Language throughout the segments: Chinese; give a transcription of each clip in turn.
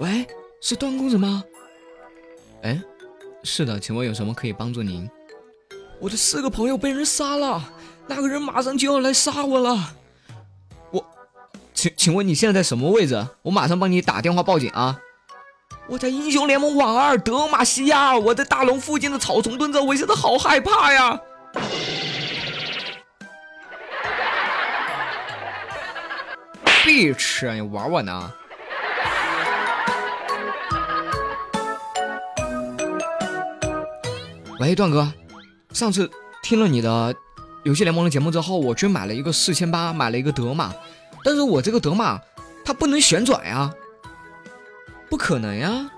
喂，是段公子吗？哎，是的，请问有什么可以帮助您？我的四个朋友被人杀了，那个人马上就要来杀我了。我，请请问你现在在什么位置？我马上帮你打电话报警啊！我在英雄联盟网二德玛西亚，我在大龙附近的草丛蹲着，我现在好害怕呀！别吃，你玩我呢？喂，段哥，上次听了你的游戏联盟的节目之后，我去买了一个四千八，买了一个德玛，但是我这个德玛它不能旋转呀，不可能呀，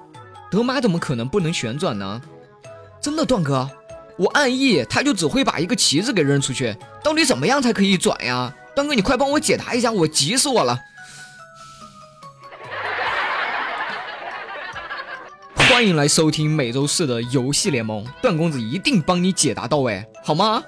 德玛怎么可能不能旋转呢？真的，段哥，我按 E，它就只会把一个旗子给扔出去，到底怎么样才可以转呀？段哥，你快帮我解答一下，我急死我了。欢迎来收听每周四的游戏联盟，段公子一定帮你解答到位，好吗？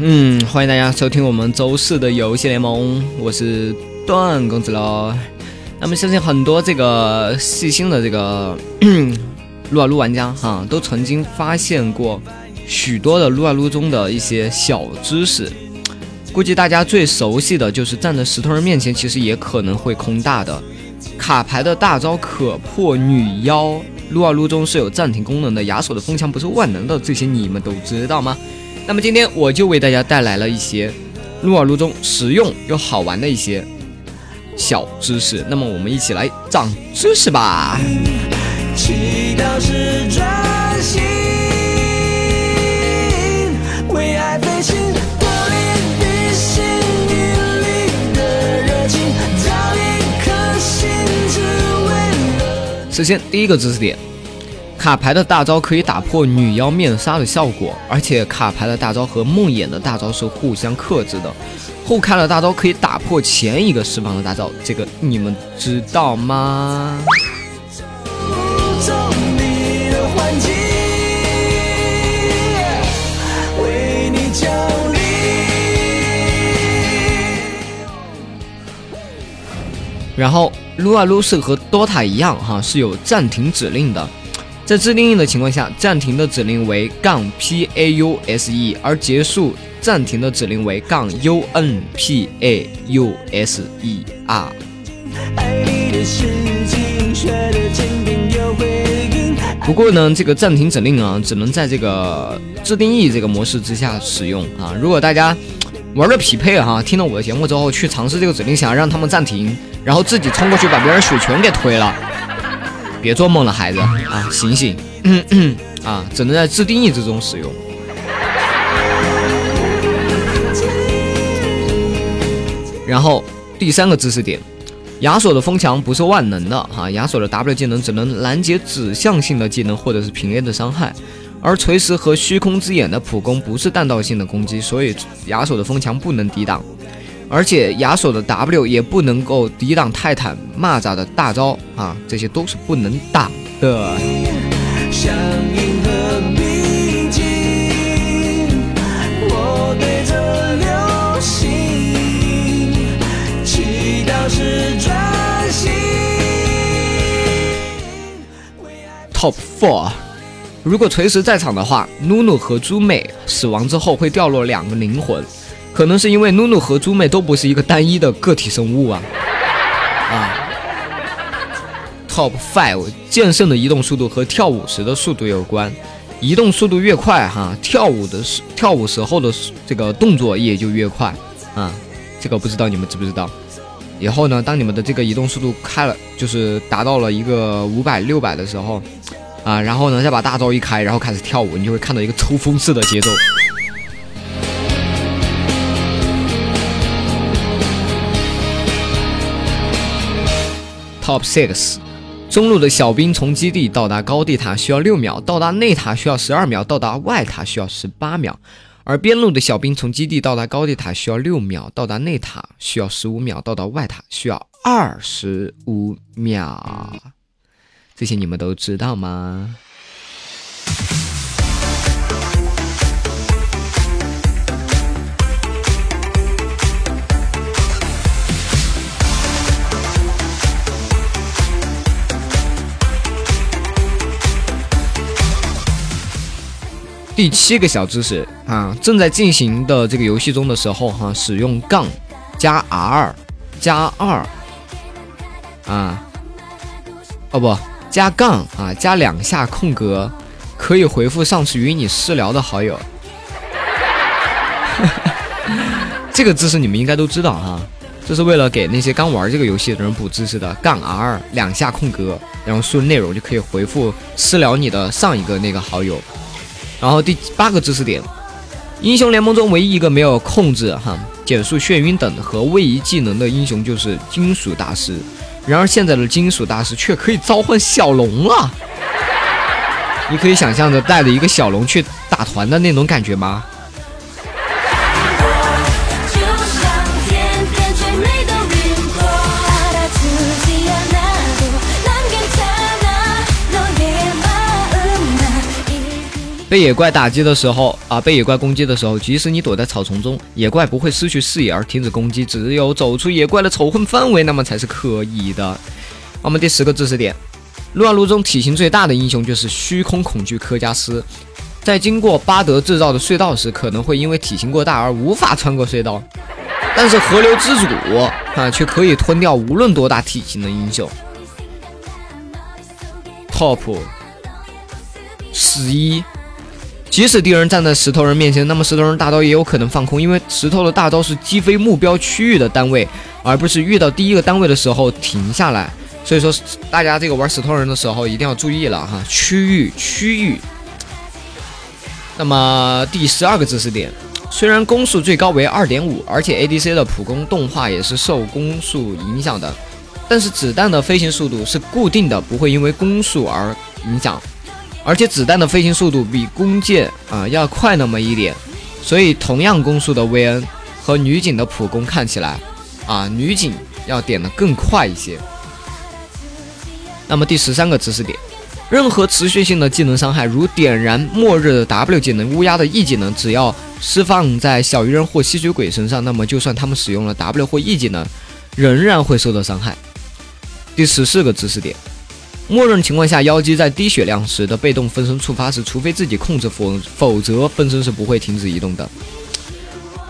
嗯，欢迎大家收听我们周四的游戏联盟，我是段公子喽。那么相信很多这个细心的这个撸啊撸玩家哈，都曾经发现过许多的撸啊撸中的一些小知识。估计大家最熟悉的就是站在石头人面前，其实也可能会空大的卡牌的大招可破女妖。撸啊撸中是有暂停功能的，亚索的风墙不是万能的，这些你们都知道吗？那么今天我就为大家带来了一些撸啊撸中实用又好玩的一些小知识。那么我们一起来长知识吧。首先，第一个知识点。卡牌的大招可以打破女妖面纱的效果，而且卡牌的大招和梦魇的大招是互相克制的。后开的大招可以打破前一个释放的大招，这个你们知道吗？然后撸啊撸是和 DOTA 一样哈，是有暂停指令的。在自定义的情况下，暂停的指令为杠 P A U S E，而结束暂停的指令为杠 U N P A U S E R。不过呢，这个暂停指令啊，只能在这个自定义这个模式之下使用啊。如果大家玩的匹配哈，听了我的节目之后去尝试这个指令，想让他们暂停，然后自己冲过去把别人水全给推了。别做梦了，孩子啊，醒醒！啊，只能在自定义之中使用。然后第三个知识点，亚索的风墙不是万能的哈，亚索的 W 技能只能拦截指向性的技能或者是平 A 的伤害，而锤石和虚空之眼的普攻不是弹道性的攻击，所以亚索的风墙不能抵挡。而且亚索的 W 也不能够抵挡泰坦蚂蚱的大招啊，这些都是不能挡的。Top four，如果锤石在场的话，努努和朱美死亡之后会掉落两个灵魂。可能是因为努努和猪妹都不是一个单一的个体生物啊啊！Top five，剑圣的移动速度和跳舞时的速度有关。移动速度越快哈，跳舞的时跳舞时候的这个动作也就越快啊。这个不知道你们知不知道？以后呢，当你们的这个移动速度开了，就是达到了一个五百六百的时候啊，然后呢再把大招一开，然后开始跳舞，你就会看到一个抽风式的节奏。Top six，中路的小兵从基地到达高地塔需要六秒，到达内塔需要十二秒，到达外塔需要十八秒。而边路的小兵从基地到达高地塔需要六秒，到达内塔需要十五秒，到达外塔需要二十五秒。这些你们都知道吗？第七个小知识啊，正在进行的这个游戏中的时候哈，使用杠加 R 加二啊，哦不，加杠啊，加两下空格，可以回复上次与你私聊的好友。这个知识你们应该都知道哈，这是为了给那些刚玩这个游戏的人补知识的。杠 R 两下空格，然后输入内容就可以回复私聊你的上一个那个好友。然后第八个知识点，英雄联盟中唯一一个没有控制哈减速、眩晕等和位移技能的英雄就是金属大师。然而现在的金属大师却可以召唤小龙了，你可以想象着带着一个小龙去打团的那种感觉吗？被野怪打击的时候啊，被野怪攻击的时候，即使你躲在草丛中，野怪不会失去视野而停止攻击，只有走出野怪的仇恨范围，那么才是可以的。我们第十个知识点，撸啊撸中体型最大的英雄就是虚空恐惧科加斯，在经过巴德制造的隧道时，可能会因为体型过大而无法穿过隧道，但是河流之主啊，却可以吞掉无论多大体型的英雄。Top 十一。即使敌人站在石头人面前，那么石头人大刀也有可能放空，因为石头的大刀是击飞目标区域的单位，而不是遇到第一个单位的时候停下来。所以说，大家这个玩石头人的时候一定要注意了哈，区域区域。那么第十二个知识点，虽然攻速最高为二点五，而且 ADC 的普攻动画也是受攻速影响的，但是子弹的飞行速度是固定的，不会因为攻速而影响。而且子弹的飞行速度比弓箭啊要快那么一点，所以同样攻速的薇恩和女警的普攻看起来啊，女警要点的更快一些。那么第十三个知识点，任何持续性的技能伤害，如点燃末日的 W 技能、乌鸦的 E 技能，只要释放在小鱼人或吸血鬼身上，那么就算他们使用了 W 或 E 技能，仍然会受到伤害。第十四个知识点。默认情况下，妖姬在低血量时的被动分身触发时，除非自己控制，否否则分身是不会停止移动的。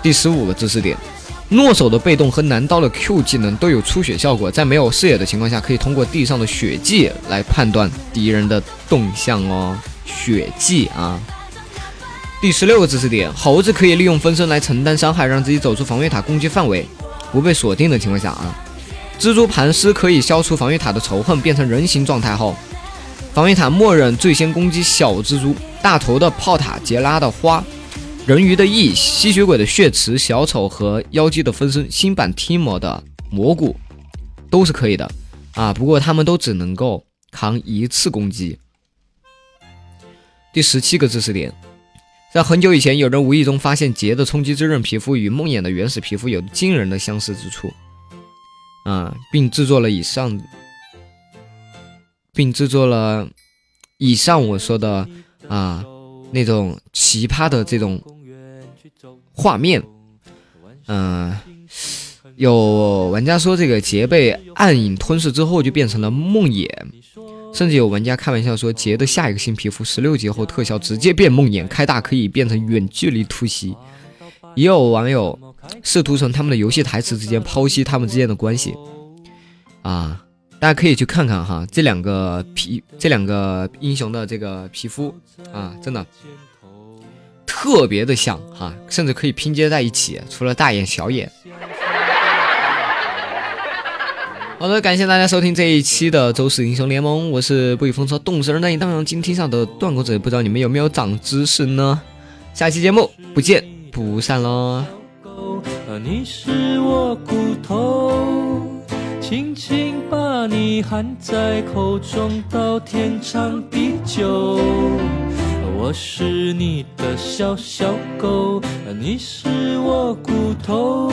第十五个知识点：诺手的被动和男刀的 Q 技能都有出血效果，在没有视野的情况下，可以通过地上的血迹来判断敌人的动向哦。血迹啊！第十六个知识点：猴子可以利用分身来承担伤害，让自己走出防御塔攻击范围，不被锁定的情况下啊。蜘蛛盘丝可以消除防御塔的仇恨，变成人形状态后，防御塔默认最先攻击小蜘蛛、大头的炮塔、杰拉的花、人鱼的翼、吸血鬼的血池、小丑和妖姬的分身。新版 Timo 的蘑菇都是可以的啊，不过他们都只能够扛一次攻击。第十七个知识点，在很久以前，有人无意中发现杰的冲击之刃皮肤与梦魇的原始皮肤有惊人的相似之处。啊，并制作了以上，并制作了以上我说的啊那种奇葩的这种画面。嗯，有玩家说这个杰被暗影吞噬之后就变成了梦魇，甚至有玩家开玩笑说杰的下一个新皮肤十六级后特效直接变梦魇，开大可以变成远距离突袭。也有网友。试图从他们的游戏台词之间剖析他们之间的关系，啊，大家可以去看看哈，这两个皮，这两个英雄的这个皮肤啊，真的特别的像哈，甚至可以拼接在一起，除了大眼小眼。好的，感谢大家收听这一期的周四英雄联盟，我是不与风车动声难以荡漾金听上的段公子，不知道你们有没有长知识呢？下期节目不见不散喽！你是我骨头，轻轻把你含在口中，到天长地久。我是你的小小狗，你是我骨头。